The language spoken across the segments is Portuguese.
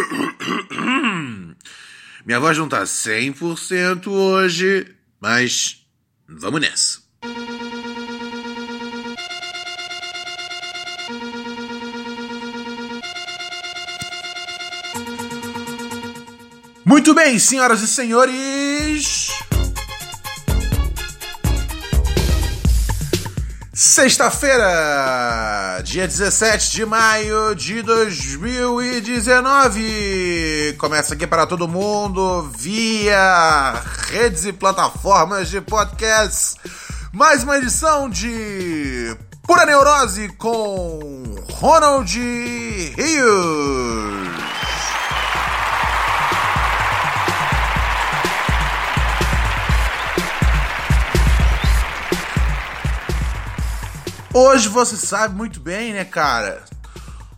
Minha voz não tá 100% hoje, mas vamos nessa. Muito bem, senhoras e senhores. Sexta-feira, dia 17 de maio de 2019. Começa aqui para todo mundo via redes e plataformas de podcast. Mais uma edição de Pura Neurose com Ronald Rios. Hoje você sabe muito bem, né, cara?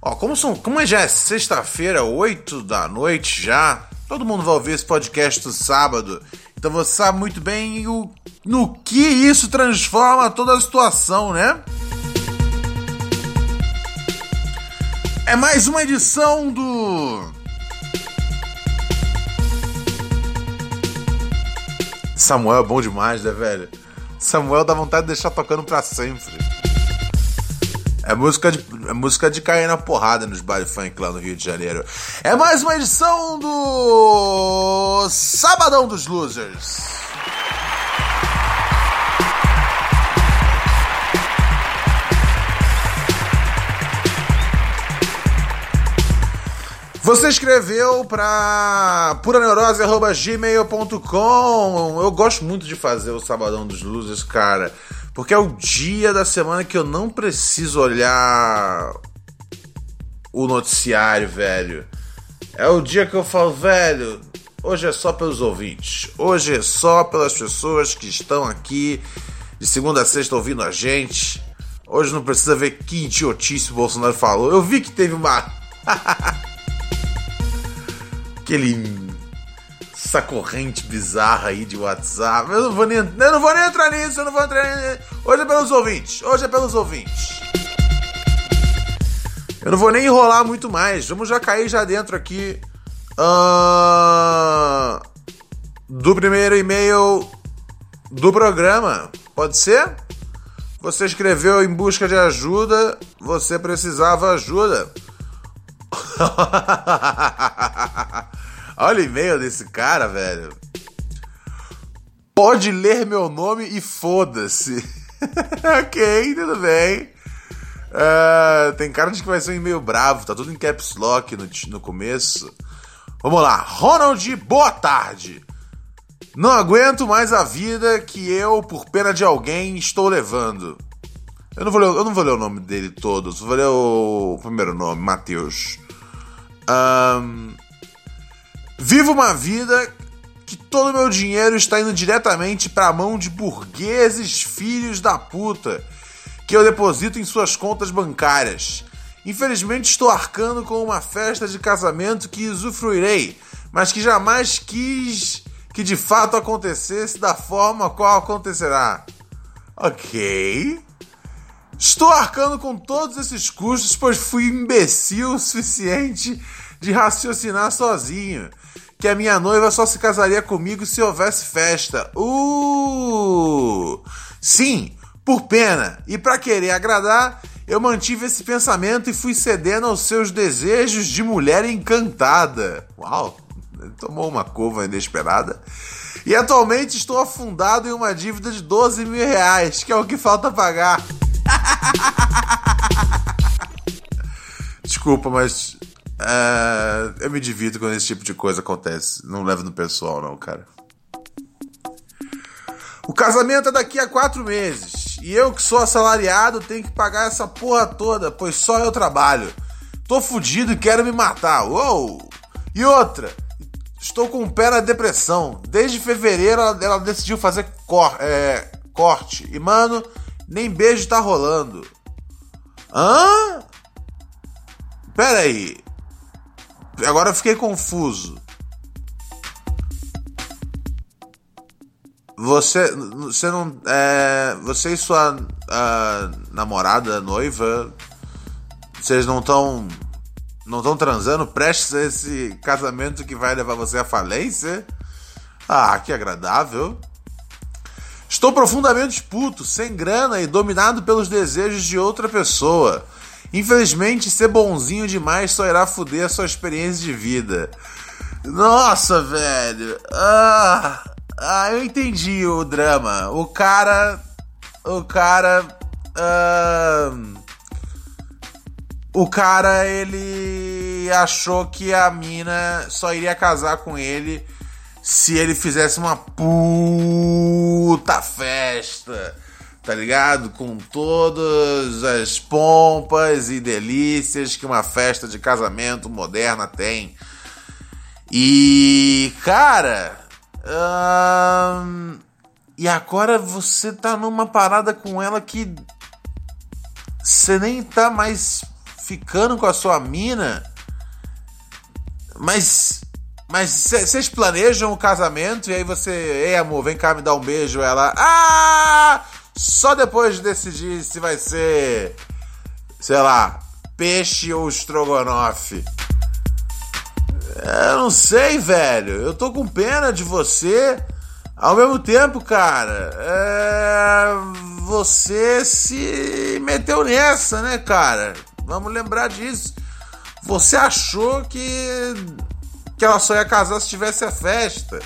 Ó, como, são, como já é sexta-feira, 8 da noite já, todo mundo vai ouvir esse podcast no sábado. Então você sabe muito bem o, no que isso transforma toda a situação, né? É mais uma edição do. Samuel é bom demais, né, velho? Samuel dá vontade de deixar tocando pra sempre. É música de, é música de cair na porrada nos baile funk lá no Rio de Janeiro. É mais uma edição do Sabadão dos Losers. Você escreveu para puraneurose.gmail.com. Eu gosto muito de fazer o Sabadão dos Losers, cara. Porque é o dia da semana que eu não preciso olhar o noticiário, velho. É o dia que eu falo, velho, hoje é só pelos ouvintes. Hoje é só pelas pessoas que estão aqui de segunda a sexta ouvindo a gente. Hoje não precisa ver que idiotice o Bolsonaro falou. Eu vi que teve uma. Aquele essa corrente bizarra aí de WhatsApp. Eu não vou nem, eu não vou nem entrar nisso, eu não vou entrar nisso. Hoje é pelos ouvintes. Hoje é pelos ouvintes. Eu não vou nem enrolar muito mais. Vamos já cair já dentro aqui uh, do primeiro e-mail do programa. Pode ser? Você escreveu em busca de ajuda, você precisava ajuda. Olha o e-mail desse cara, velho. Pode ler meu nome e foda-se. ok, tudo bem. Uh, tem cara de que vai ser um e-mail bravo, tá tudo em caps lock no, no começo. Vamos lá, Ronald, boa tarde. Não aguento mais a vida que eu, por pena de alguém, estou levando. Eu não vou ler, eu não vou ler o nome dele todo, só vou ler o primeiro nome, Matheus. Um, Vivo uma vida que todo o meu dinheiro está indo diretamente para a mão de burgueses filhos da puta que eu deposito em suas contas bancárias. Infelizmente estou arcando com uma festa de casamento que usufruirei, mas que jamais quis que de fato acontecesse da forma qual acontecerá. Ok. Estou arcando com todos esses custos, pois fui imbecil o suficiente de raciocinar sozinho que a minha noiva só se casaria comigo se houvesse festa. Uh! Sim, por pena e para querer agradar, eu mantive esse pensamento e fui cedendo aos seus desejos de mulher encantada. Uau! Tomou uma curva inesperada. E atualmente estou afundado em uma dívida de 12 mil reais, que é o que falta pagar. Desculpa, mas Uh, eu me divido quando esse tipo de coisa acontece. Não levo no pessoal, não, cara. O casamento é daqui a quatro meses. E eu, que sou assalariado, tenho que pagar essa porra toda, pois só eu trabalho. Tô fudido e quero me matar. Uou! E outra, estou com o pé na depressão. Desde fevereiro ela, ela decidiu fazer cor, é, corte. E, mano, nem beijo tá rolando. Hã? Pera aí. Agora eu fiquei confuso. Você, você não, é, você e sua namorada, noiva, vocês não estão, não estão transando prestes a esse casamento que vai levar você à falência? Ah, que agradável. Estou profundamente puto, sem grana e dominado pelos desejos de outra pessoa. Infelizmente, ser bonzinho demais só irá foder a sua experiência de vida. Nossa, velho. Ah, ah eu entendi o drama. O cara. O cara. Ah, o cara, ele achou que a mina só iria casar com ele se ele fizesse uma puta festa tá ligado? Com todas as pompas e delícias que uma festa de casamento moderna tem. E, cara. Hum, e agora você tá numa parada com ela que. Você nem tá mais ficando com a sua mina. Mas. Mas vocês planejam o casamento e aí você. Ei, amor, vem cá me dar um beijo. Ela. Ah! Só depois de decidir se vai ser, sei lá, peixe ou estrogonofe. Eu não sei, velho. Eu tô com pena de você. Ao mesmo tempo, cara, é... você se meteu nessa, né, cara? Vamos lembrar disso. Você achou que que ela só ia casar se tivesse a festa.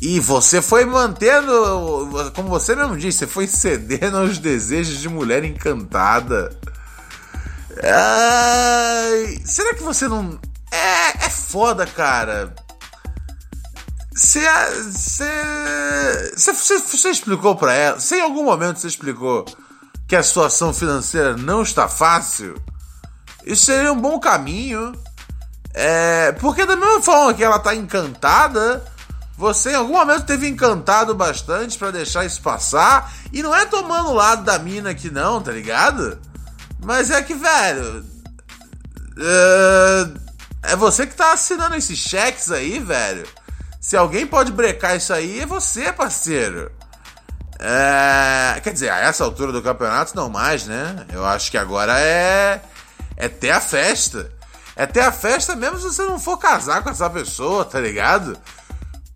E você foi mantendo, como você mesmo disse, você foi cedendo aos desejos de mulher encantada. Ai, será que você não. É, é foda, cara. Você, você, você, você explicou para ela? Se em algum momento você explicou que a situação financeira não está fácil, isso seria um bom caminho. É, porque da mesma forma que ela tá encantada você em algum momento teve encantado bastante para deixar isso passar. E não é tomando o lado da mina aqui, não, tá ligado? Mas é que, velho. É, é você que tá assinando esses cheques aí, velho. Se alguém pode brecar isso aí, é você, parceiro. É, quer dizer, a essa altura do campeonato, não mais, né? Eu acho que agora é. É ter a festa. É ter a festa mesmo se você não for casar com essa pessoa, tá ligado?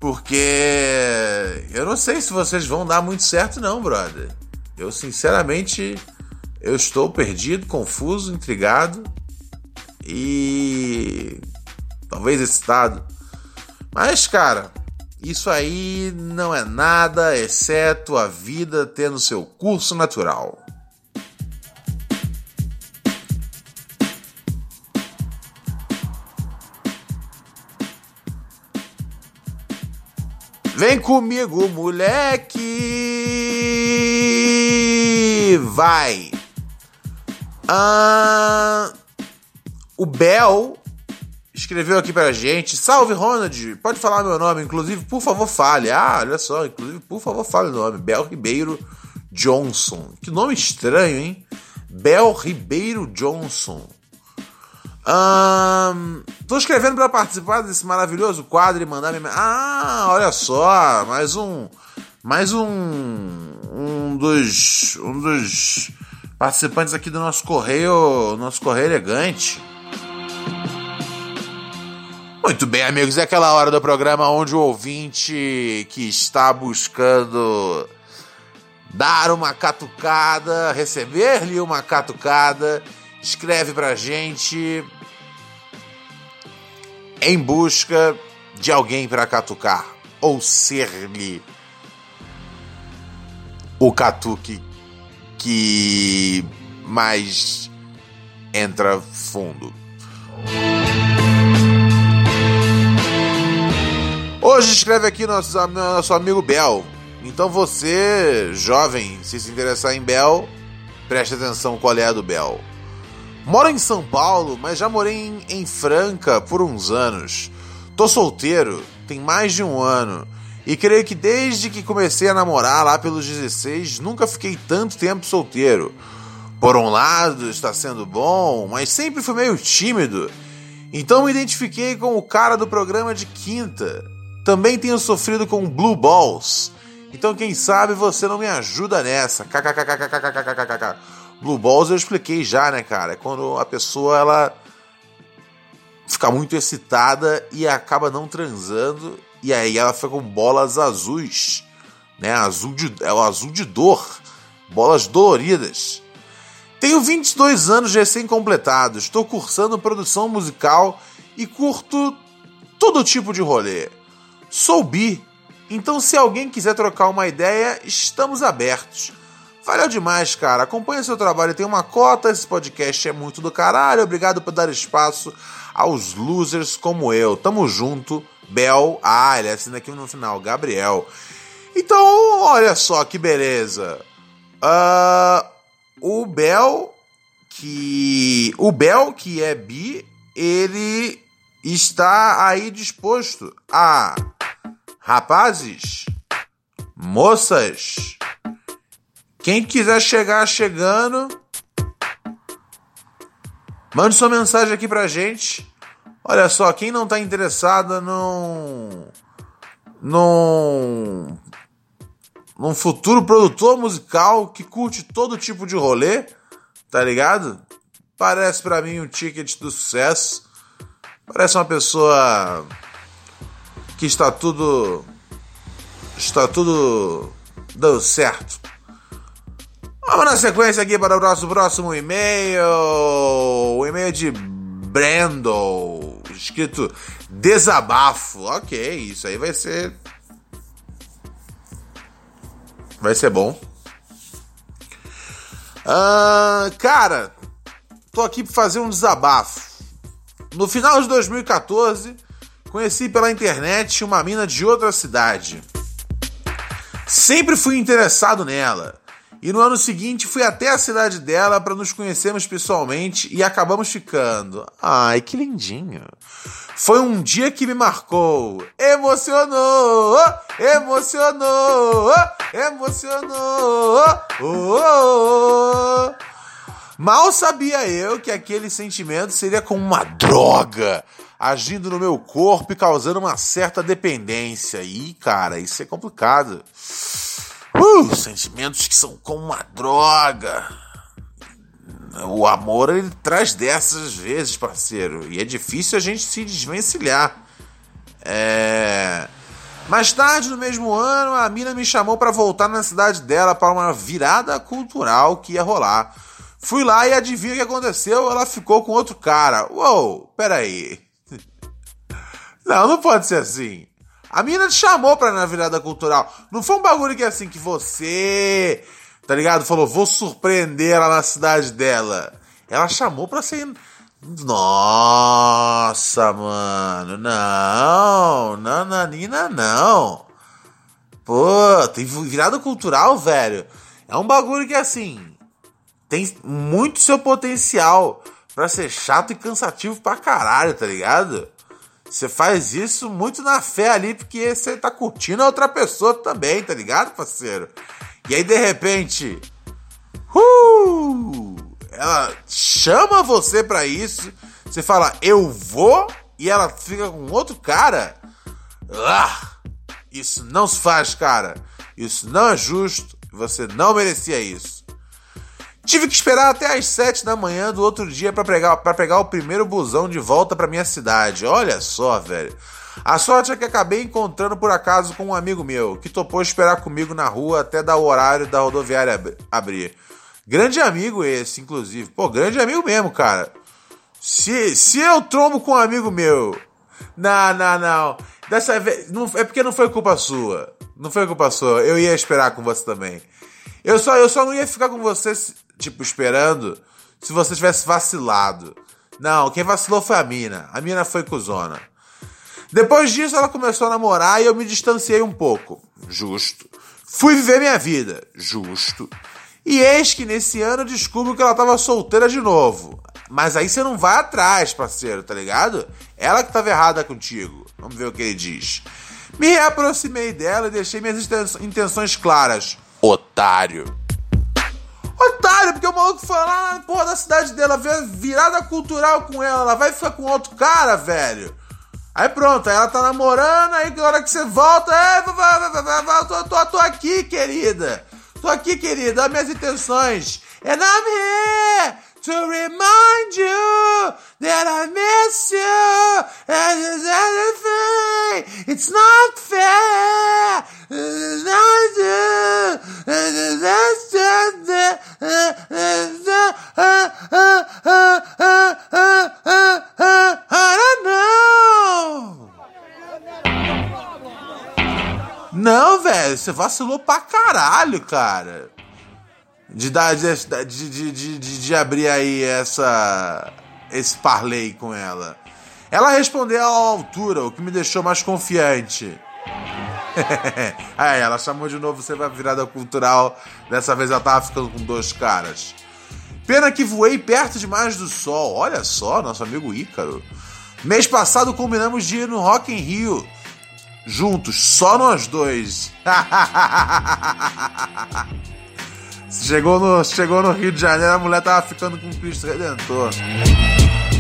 Porque eu não sei se vocês vão dar muito certo não, brother. Eu sinceramente eu estou perdido, confuso, intrigado e talvez excitado. Mas cara, isso aí não é nada exceto a vida tendo seu curso natural. Vem comigo, moleque! Vai! Ah, o Bel escreveu aqui pra gente. Salve, Ronald! Pode falar meu nome, inclusive, por favor, fale. Ah, olha só, inclusive, por favor, fale o nome. Bel Ribeiro Johnson. Que nome estranho, hein? Bel Ribeiro Johnson. Um, tô escrevendo para participar desse maravilhoso quadro e mandar minha. Ah, olha só, mais um, mais um, um dos, um dos participantes aqui do nosso correio, nosso correio elegante. Muito bem, amigos, é aquela hora do programa onde o ouvinte que está buscando dar uma catucada, receber-lhe uma catucada, escreve pra gente em busca de alguém para catucar ou ser-lhe o catuque que mais entra fundo. Hoje escreve aqui nosso, nosso amigo Bel. Então você, jovem, se se interessar em Bel, preste atenção qual é a do Bel. Moro em São Paulo, mas já morei em, Franca por uns anos. Tô solteiro, tem mais de um ano. E creio que desde que comecei a namorar lá pelos 16, nunca fiquei tanto tempo solteiro. Por um lado, está sendo bom, mas sempre fui meio tímido. Então me identifiquei com o cara do programa de quinta. Também tenho sofrido com Blue Balls. Então quem sabe você não me ajuda nessa. KKKKKKKKKK. Blue Balls eu expliquei já, né, cara? É quando a pessoa ela fica muito excitada e acaba não transando e aí ela fica com bolas azuis, né? Azul de é o azul de dor, bolas doloridas. Tenho 22 anos recém-completados, estou cursando produção musical e curto todo tipo de rolê. Sou bi, então se alguém quiser trocar uma ideia, estamos abertos. Valeu demais, cara. Acompanha seu trabalho, tem uma cota. Esse podcast é muito do caralho. Obrigado por dar espaço aos losers como eu. Tamo junto. Bel. Ah, ele assina aqui no final. Gabriel. Então, olha só que beleza. Uh, o Bel, que. O Bel, que é bi, ele está aí disposto a. Rapazes, moças quem quiser chegar chegando, mande sua mensagem aqui pra gente. Olha só, quem não tá interessado num. num. num futuro produtor musical que curte todo tipo de rolê, tá ligado? Parece para mim um ticket do sucesso. Parece uma pessoa que está tudo. está tudo dando certo. Vamos na sequência aqui para o nosso próximo e-mail. O e-mail de Brando, escrito desabafo. Ok, isso aí vai ser. Vai ser bom. Uh, cara, tô aqui para fazer um desabafo. No final de 2014, conheci pela internet uma mina de outra cidade. Sempre fui interessado nela e no ano seguinte fui até a cidade dela para nos conhecermos pessoalmente e acabamos ficando. Ai, que lindinho. Foi um dia que me marcou. Emocionou, emocionou, emocionou. Oh, oh, oh. Mal sabia eu que aquele sentimento seria como uma droga agindo no meu corpo e causando uma certa dependência. E, cara, isso é complicado. Uh, sentimentos que são como uma droga. O amor ele traz dessas vezes, parceiro. E é difícil a gente se desvencilhar. É... Mais tarde, no mesmo ano, a mina me chamou para voltar na cidade dela para uma virada cultural que ia rolar. Fui lá e adivinha o que aconteceu? Ela ficou com outro cara. Uou, peraí. Não, não pode ser assim. A mina te chamou pra na virada cultural. Não foi um bagulho que é assim que você, tá ligado? Falou, vou surpreender ela na cidade dela. Ela chamou pra ser. Nossa, mano. Não, nananina, não. Pô, tem virada cultural, velho. É um bagulho que assim. Tem muito seu potencial pra ser chato e cansativo pra caralho, tá ligado? Você faz isso muito na fé ali, porque você tá curtindo a outra pessoa também, tá ligado, parceiro? E aí, de repente, uh, ela chama você pra isso, você fala, eu vou, e ela fica com outro cara. Ah, isso não se faz, cara. Isso não é justo. Você não merecia isso. Tive que esperar até as 7 da manhã do outro dia para pegar, pra pegar o primeiro busão de volta para minha cidade. Olha só, velho. A sorte é que acabei encontrando por acaso com um amigo meu, que topou esperar comigo na rua até dar o horário da rodoviária abrir. Grande amigo esse, inclusive. Pô, grande amigo mesmo, cara. Se, se eu trombo com um amigo meu. Não, não, não. Dessa vez. Não, é porque não foi culpa sua. Não foi culpa sua. Eu ia esperar com você também. Eu só, eu só não ia ficar com você tipo, esperando se você tivesse vacilado. Não, quem vacilou foi a mina. A mina foi cuzona. Depois disso, ela começou a namorar e eu me distanciei um pouco. Justo. Fui viver minha vida. Justo. E eis que nesse ano descubro que ela estava solteira de novo. mas aí você não vai atrás, parceiro, tá ligado? Ela que tava errada contigo. Vamos ver o que ele diz. Me reaproximei dela e deixei minhas intenções claras. Otário. Otário, porque o maluco foi lá na porra da cidade dela, virada cultural com ela, ela vai ficar com outro cara, velho. Aí pronto, aí ela tá namorando, aí na hora que você volta, é, tô, tô, tô aqui, querida. Tô aqui, querida, olha minhas intenções. I'm here to remind you that I miss you and anything. It's not fair. It's I don't know. Não, velho, você vacilou pra caralho, cara de, dar, de, de, de, de, abrir aí essa esse parlay com ela. Ela respondeu à altura, o que me deixou mais confiante. aí ela chamou de novo você vai virada cultural. Dessa vez ela tava ficando com dois caras. Pena que voei perto demais do sol. Olha só, nosso amigo Ícaro. Mês passado combinamos de ir no Rock in Rio. Juntos, só nós dois. Chegou no, chegou no Rio de Janeiro, a mulher tava ficando com Cristo Redentor.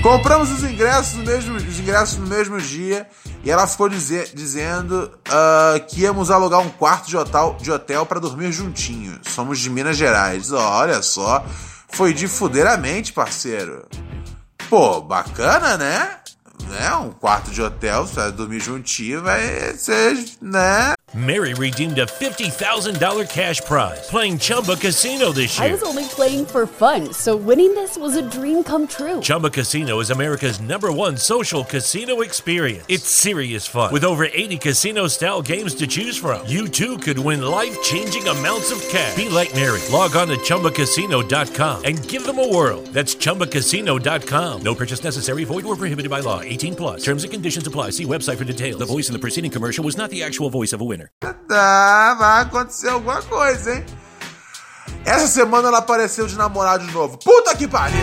Compramos os ingressos no mesmo, os ingressos no mesmo dia e ela ficou dizer, dizendo uh, que íamos alugar um quarto de hotel, de hotel para dormir juntinho. Somos de Minas Gerais. Olha só, foi de fudeiramente, parceiro. Pô, bacana, né? Né? Um quarto de hotel, você vai dormir juntinho, vai ser, né? Mary redeemed a $50,000 cash prize playing Chumba Casino this year. I was only playing for fun, so winning this was a dream come true. Chumba Casino is America's number one social casino experience. It's serious fun. With over 80 casino style games to choose from, you too could win life changing amounts of cash. Be like Mary. Log on to chumbacasino.com and give them a whirl. That's chumbacasino.com. No purchase necessary, void, or prohibited by law. 18 plus. Terms and conditions apply. See website for details. The voice in the preceding commercial was not the actual voice of a winner. Tá, vai acontecer alguma coisa, hein? Essa semana ela apareceu de namorado de novo. Puta que pariu!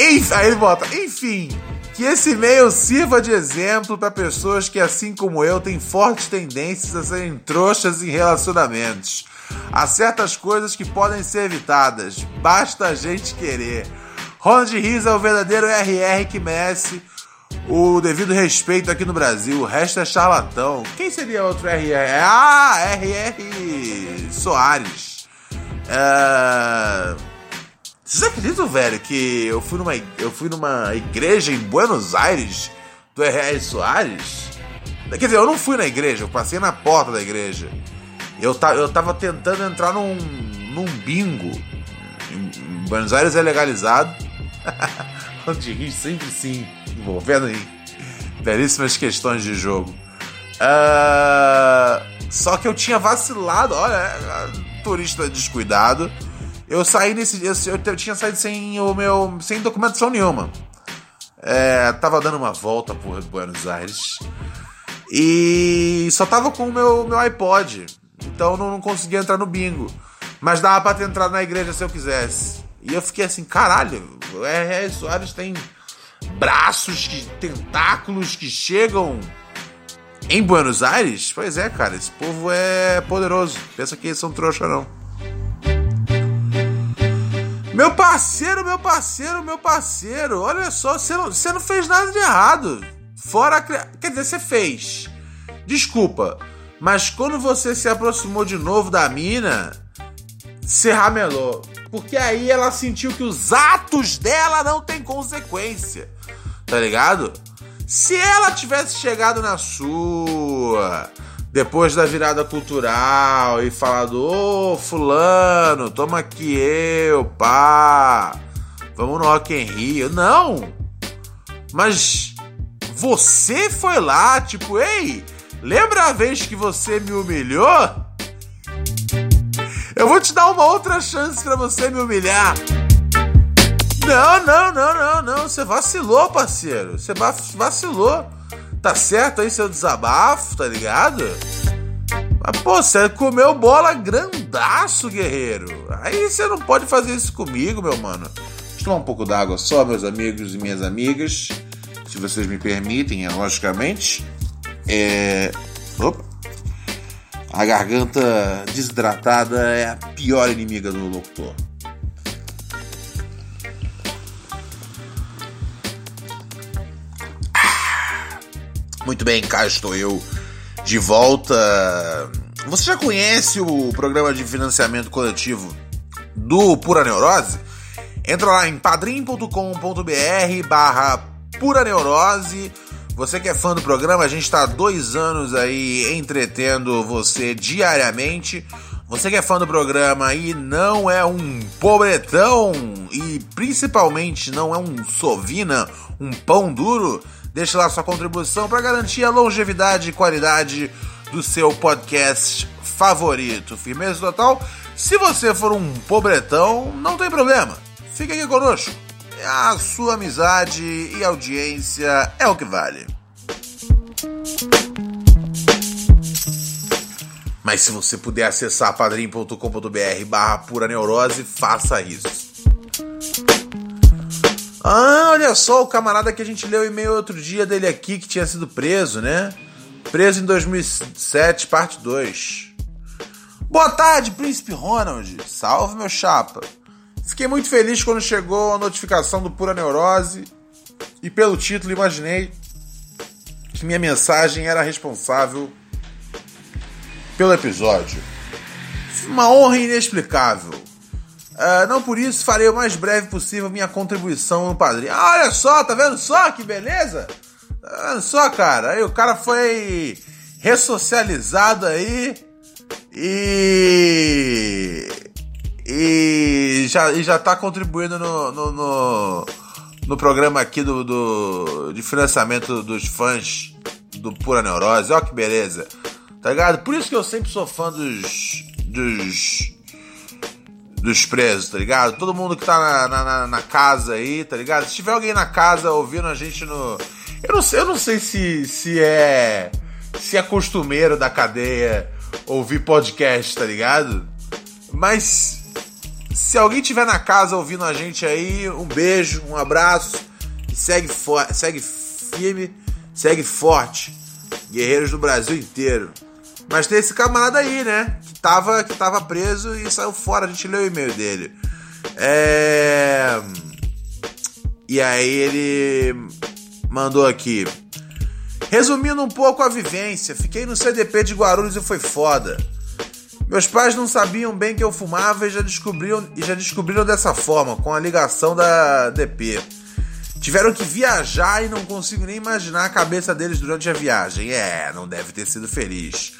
Enfim, aí ele bota, enfim, que esse e-mail sirva de exemplo para pessoas que, assim como eu, têm fortes tendências a serem trouxas em relacionamentos. Há certas coisas que podem ser evitadas, basta a gente querer. Ronald Riz é o verdadeiro RR que merece o devido respeito aqui no Brasil. O resto é charlatão. Quem seria outro RR? Ah, RR Soares. É... Vocês acreditam, velho, que eu fui numa, eu fui numa igreja em Buenos Aires do R.R. Soares? Quer dizer, eu não fui na igreja, eu passei na porta da igreja. Eu, ta, eu tava tentando entrar num, num bingo. Em Buenos Aires é legalizado. Onde rir sempre sim envolvendo em belíssimas questões de jogo. Uh, só que eu tinha vacilado, olha, turista descuidado. Eu saí nesse eu, eu tinha saído sem o meu sem documentação nenhuma. É, tava dando uma volta por Buenos Aires e só tava com o meu, meu iPod, então não, não conseguia entrar no bingo. Mas dava pra ter entrado na igreja se eu quisesse. E eu fiquei assim, caralho, o R.R. Soares tem braços, que, tentáculos que chegam em Buenos Aires? Pois é, cara, esse povo é poderoso. Pensa que eles são trouxa, não. Meu parceiro, meu parceiro, meu parceiro, olha só, você não, você não fez nada de errado. Fora. Quer dizer, você fez. Desculpa, mas quando você se aproximou de novo da mina, você ramelou. Porque aí ela sentiu que os atos dela não têm consequência. Tá ligado? Se ela tivesse chegado na sua depois da virada cultural e falado: Ô, Fulano, toma aqui eu, pá, vamos no Rock in Rio. Não! Mas você foi lá, tipo, ei, lembra a vez que você me humilhou? Eu vou te dar uma outra chance para você me humilhar. Não, não, não, não, não. Você vacilou, parceiro. Você vacilou. Tá certo aí seu desabafo, tá ligado? Ah, pô, você comeu bola grandaço, guerreiro. Aí você não pode fazer isso comigo, meu mano. Deixa tomar um pouco d'água só, meus amigos e minhas amigas. Se vocês me permitem, logicamente. É. Opa. A garganta desidratada é a pior inimiga do locutor. Muito bem, cá estou eu de volta. Você já conhece o programa de financiamento coletivo do Pura Neurose? Entra lá em padrim.com.br barra Pura Neurose. Você que é fã do programa, a gente está há dois anos aí entretendo você diariamente. Você que é fã do programa e não é um pobretão e principalmente não é um sovina, um pão duro, Deixe lá sua contribuição para garantir a longevidade e qualidade do seu podcast favorito. Firmeza total. Se você for um pobretão, não tem problema. Fique aqui conosco. A sua amizade e audiência é o que vale. Mas se você puder acessar padrim.com.br barra pura neurose, faça isso. Ah, olha só o camarada que a gente leu o e-mail outro dia dele aqui que tinha sido preso, né? Preso em 2007, parte 2. Boa tarde, Príncipe Ronald. Salve, meu chapa. Fiquei muito feliz quando chegou a notificação do Pura Neurose e pelo título imaginei que minha mensagem era responsável pelo episódio. Uma honra inexplicável. Uh, não por isso farei o mais breve possível minha contribuição no padrinho. Ah, olha só, tá vendo só que beleza? Tá vendo só, cara? Aí o cara foi ressocializado aí e. E já, e já tá contribuindo no, no, no, no programa aqui do, do, de financiamento dos fãs do Pura Neurose. Ó que beleza. Tá ligado? Por isso que eu sempre sou fã dos. dos dos presos, tá ligado? Todo mundo que tá na, na, na, casa aí, tá ligado? Se tiver alguém na casa ouvindo a gente no. Eu não sei, eu não sei se, se é. Se é costumeiro da cadeia ouvir podcast, tá ligado? Mas se alguém tiver na casa ouvindo a gente aí, um beijo, um abraço segue, segue firme, segue forte. Guerreiros do Brasil inteiro. Mas tem esse camarada aí, né? Que tava, que tava preso e saiu fora. A gente leu o e-mail dele. É... E aí ele mandou aqui. Resumindo um pouco a vivência, fiquei no CDP de Guarulhos e foi foda. Meus pais não sabiam bem que eu fumava e já descobriram, e já descobriram dessa forma, com a ligação da DP. Tiveram que viajar e não consigo nem imaginar a cabeça deles durante a viagem. É, não deve ter sido feliz.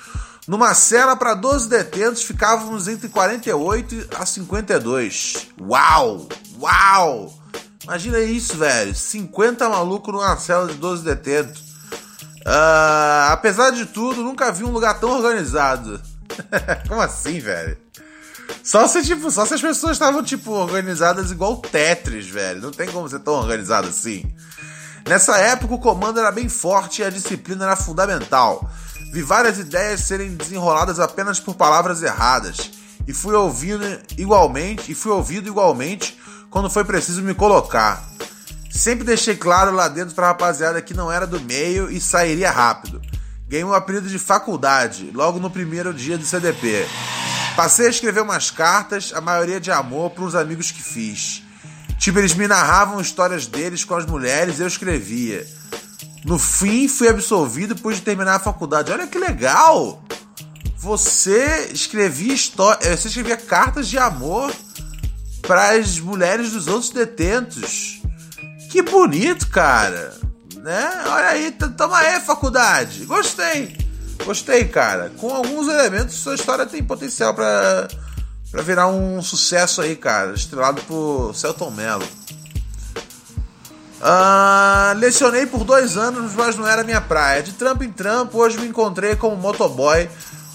Numa cela para 12 detentos, ficávamos entre 48 a 52. Uau! Uau! Imagina isso, velho. 50 malucos numa cela de 12 detentos. Uh, apesar de tudo, nunca vi um lugar tão organizado. Como assim, velho? Só se, tipo, só se as pessoas estavam, tipo, organizadas igual Tetris, velho. Não tem como ser tão organizado assim. Nessa época, o comando era bem forte e a disciplina era fundamental. Vi várias ideias serem desenroladas apenas por palavras erradas e fui ouvindo igualmente e fui ouvido igualmente quando foi preciso me colocar. Sempre deixei claro lá dentro pra rapaziada que não era do meio e sairia rápido. Ganhei um apelido de faculdade logo no primeiro dia do CDP. Passei a escrever umas cartas, a maioria de amor, para uns amigos que fiz. Tipo, eles me narravam histórias deles com as mulheres e eu escrevia. No fim, fui absolvido depois de terminar a faculdade. Olha que legal! Você escrevia eh, você escrevia cartas de amor para as mulheres dos outros detentos. Que bonito, cara. Né? Olha aí, toma aí, faculdade. Gostei. Gostei, cara. Com alguns elementos, sua história tem potencial para para virar um sucesso aí, cara. Estrelado por Celton Mello. Uh, lecionei por dois anos, mas não era minha praia. De trampo em trampo, hoje me encontrei como motoboy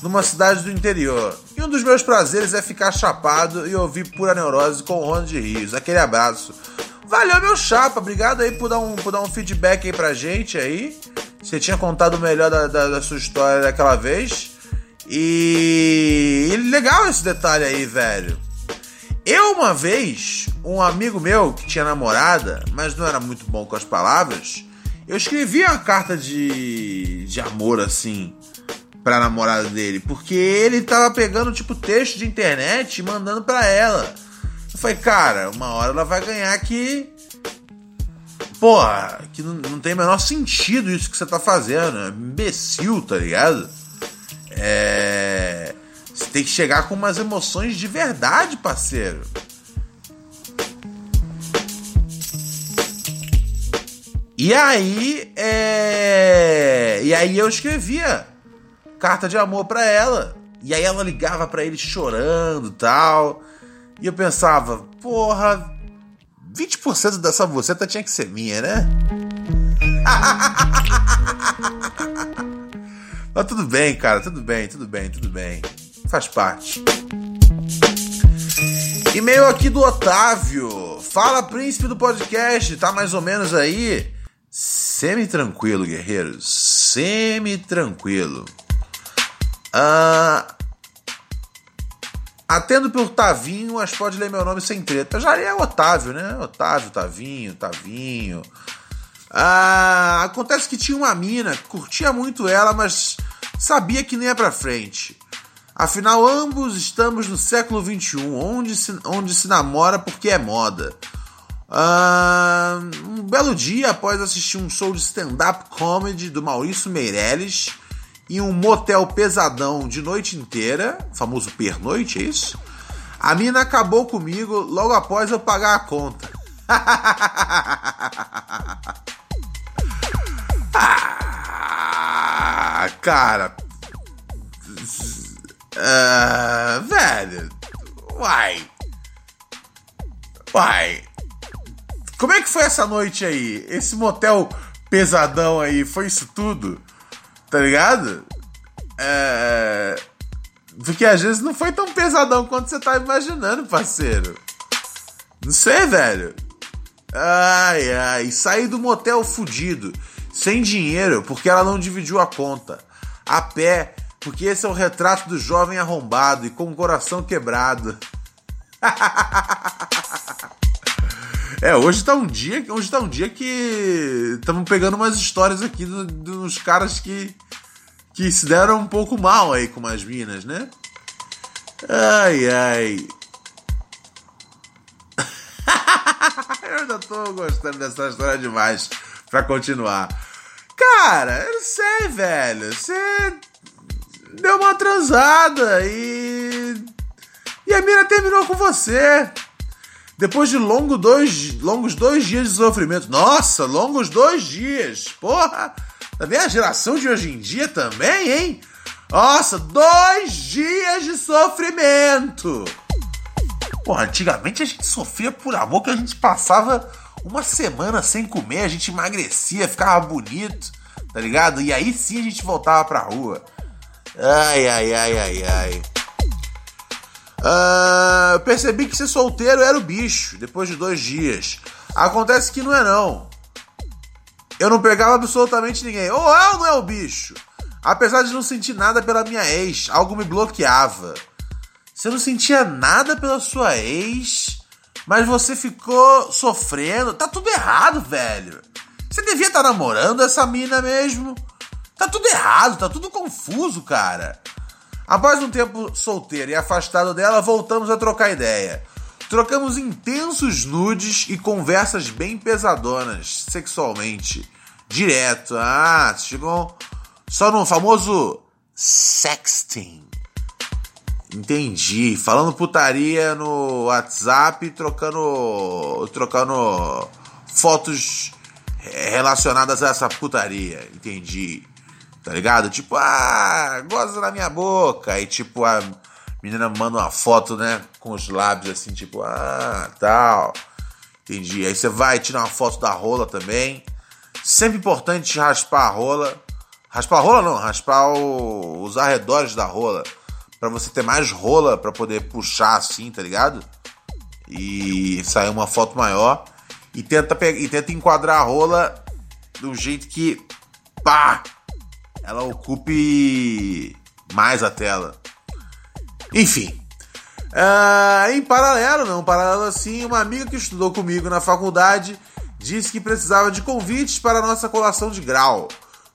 numa cidade do interior. E um dos meus prazeres é ficar chapado e ouvir pura neurose com o de Rios. Aquele abraço. Valeu, meu chapa. Obrigado aí por dar um, por dar um feedback aí pra gente aí. Você tinha contado melhor da, da, da sua história daquela vez. E legal esse detalhe aí, velho. Eu, uma vez, um amigo meu que tinha namorada, mas não era muito bom com as palavras, eu escrevi uma carta de, de amor assim pra namorada dele, porque ele tava pegando tipo texto de internet e mandando pra ela. Eu falei, cara, uma hora ela vai ganhar que. Porra, que não, não tem o menor sentido isso que você tá fazendo. É imbecil, tá ligado? É. Você tem que chegar com umas emoções de verdade, parceiro. E aí, é... e aí eu escrevia carta de amor para ela. E aí ela ligava para ele chorando, tal. E eu pensava, porra, 20% dessa buceta tinha que ser minha, né? Mas tudo bem, cara, tudo bem, tudo bem, tudo bem faz parte. E-mail aqui do Otávio. Fala, príncipe do podcast. Tá mais ou menos aí? Semi-tranquilo, guerreiros. Semi-tranquilo. Ah, atendo por Tavinho, mas pode ler meu nome sem treta. Já é Otávio, né? Otávio, Tavinho, Tavinho. Ah, acontece que tinha uma mina, curtia muito ela, mas sabia que nem ia pra frente. Afinal, ambos estamos no século XXI, onde se, onde se namora porque é moda. Uh, um belo dia, após assistir um show de stand-up comedy do Maurício Meirelles em um motel pesadão de noite inteira, famoso pernoite, é isso? A mina acabou comigo logo após eu pagar a conta. ah, cara, Uh, velho. Uai. Uai. Como é que foi essa noite aí? Esse motel pesadão aí, foi isso tudo? Tá ligado? É... Porque às vezes não foi tão pesadão quanto você tá imaginando, parceiro. Não sei, velho. Ai, ai. Saí do motel fudido, sem dinheiro, porque ela não dividiu a conta. A pé, porque esse é o retrato do jovem arrombado e com o coração quebrado. é, hoje tá um dia, hoje tá um dia que estamos pegando umas histórias aqui dos caras que que se deram um pouco mal aí com as minas, né? Ai, ai. eu ainda tô gostando dessa história demais pra continuar. Cara, eu não sei, velho. Você deu uma transada e. E a mina terminou com você. Depois de longo dois, longos dois dias de sofrimento. Nossa, longos dois dias. Porra! Também a geração de hoje em dia também, hein? Nossa, dois dias de sofrimento. Porra, antigamente a gente sofria por amor que a gente passava uma semana sem comer, a gente emagrecia, ficava bonito, tá ligado? E aí sim a gente voltava pra rua. Ai, ai, ai, ai, ai. Uh, percebi que ser solteiro era o bicho, depois de dois dias. Acontece que não é não. Eu não pegava absolutamente ninguém. Ou é ou não é o bicho? Apesar de não sentir nada pela minha ex, algo me bloqueava. Você não sentia nada pela sua ex, mas você ficou sofrendo. Tá tudo errado, velho. Você devia estar tá namorando essa mina mesmo. Tá tudo errado, tá tudo confuso, cara. Após um tempo solteiro e afastado dela, voltamos a trocar ideia. Trocamos intensos nudes e conversas bem pesadonas, sexualmente. Direto. Ah, chegou só no famoso sexting. Entendi. Falando putaria no WhatsApp, trocando trocando fotos relacionadas a essa putaria. Entendi tá ligado? Tipo, ah, goza na minha boca. E tipo, a menina manda uma foto, né, com os lábios assim, tipo, ah, tal. Entendi. Aí você vai tirar uma foto da rola também. Sempre importante raspar a rola. Raspar a rola não, raspar o, os arredores da rola. para você ter mais rola para poder puxar assim, tá ligado? E sair uma foto maior. E tenta, e tenta enquadrar a rola do jeito que. Pá! Ela ocupe mais a tela. Enfim. Uh, em paralelo, não, paralelo assim, uma amiga que estudou comigo na faculdade disse que precisava de convites para a nossa colação de grau.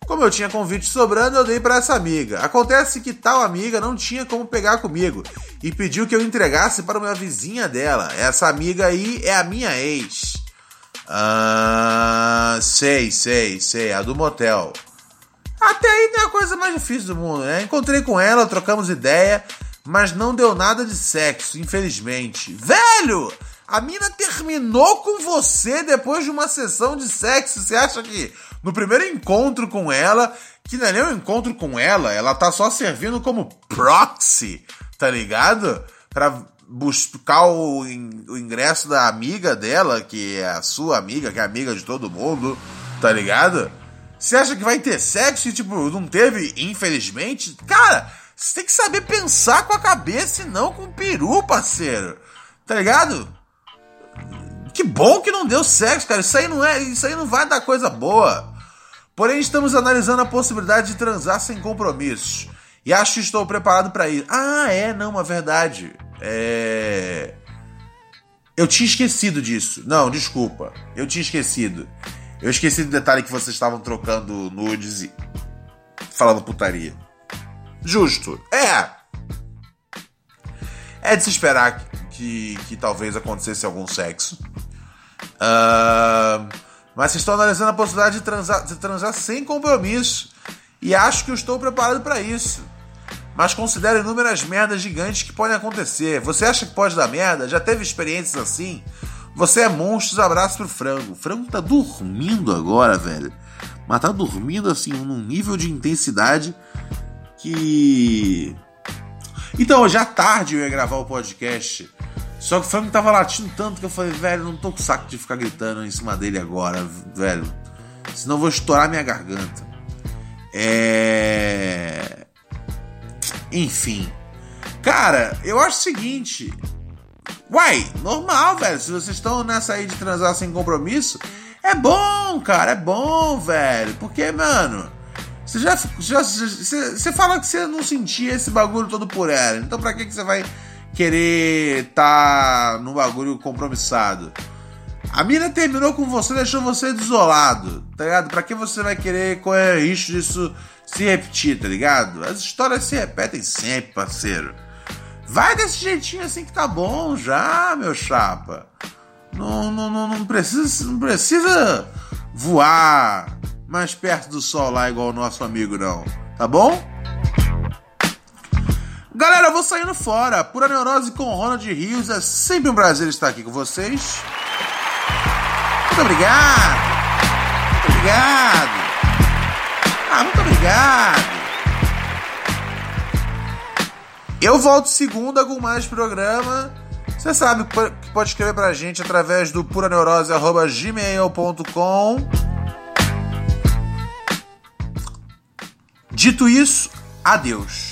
Como eu tinha convite sobrando, eu dei para essa amiga. Acontece que tal amiga não tinha como pegar comigo e pediu que eu entregasse para uma vizinha dela. Essa amiga aí é a minha ex. Ah, sei, sei, sei, a do motel. Até aí não é a coisa mais difícil do mundo, né? Encontrei com ela, trocamos ideia, mas não deu nada de sexo, infelizmente. Velho! A mina terminou com você depois de uma sessão de sexo. Você acha que no primeiro encontro com ela, que não é nem um encontro com ela, ela tá só servindo como proxy, tá ligado? Pra buscar o, o ingresso da amiga dela, que é a sua amiga, que é amiga de todo mundo, tá ligado? Você acha que vai ter sexo e, tipo, não teve, infelizmente? Cara, você tem que saber pensar com a cabeça e não com o peru, parceiro. Tá ligado? Que bom que não deu sexo, cara. Isso aí não é, isso aí não vai dar coisa boa. Porém, estamos analisando a possibilidade de transar sem compromissos. E acho que estou preparado para ir. Ah, é, não, uma verdade. É. Eu tinha esquecido disso. Não, desculpa. Eu tinha esquecido. Eu esqueci do detalhe que vocês estavam trocando nudes e falando putaria. Justo. É. É de se esperar que, que, que talvez acontecesse algum sexo. Uh, mas estou analisando a possibilidade de transar, de transar sem compromisso. E acho que eu estou preparado para isso. Mas considero inúmeras merdas gigantes que podem acontecer. Você acha que pode dar merda? Já teve experiências assim? Você é monstro, abraço pro frango. O frango tá dormindo agora, velho. Mas tá dormindo assim, num nível de intensidade que. Então, hoje à tarde eu ia gravar o podcast. Só que o frango tava latindo tanto que eu falei, velho, não tô com saco de ficar gritando em cima dele agora, velho. Senão eu vou estourar minha garganta. É. Enfim. Cara, eu acho o seguinte. Uai, normal, velho. Se vocês estão nessa aí de transar sem compromisso, é bom, cara, é bom, velho. Porque, mano, você já, já você, você fala que você não sentia esse bagulho todo por ela. Então pra que, que você vai querer tá no bagulho compromissado? A mina terminou com você, deixou você desolado, tá ligado? Pra que você vai querer correr risco disso se repetir, tá ligado? As histórias se repetem sempre, parceiro. Vai desse jeitinho assim que tá bom já, meu chapa. Não, não, não, não, precisa, não precisa voar mais perto do sol lá igual o nosso amigo, não. Tá bom? Galera, eu vou saindo fora. Pura Neurose com Ronald Rios. É sempre um prazer estar aqui com vocês. Muito obrigado. Muito obrigado. Ah, muito obrigado. Eu volto segunda com mais programa. Você sabe que pode escrever pra gente através do puraneurose.gmail.com. Dito isso, adeus.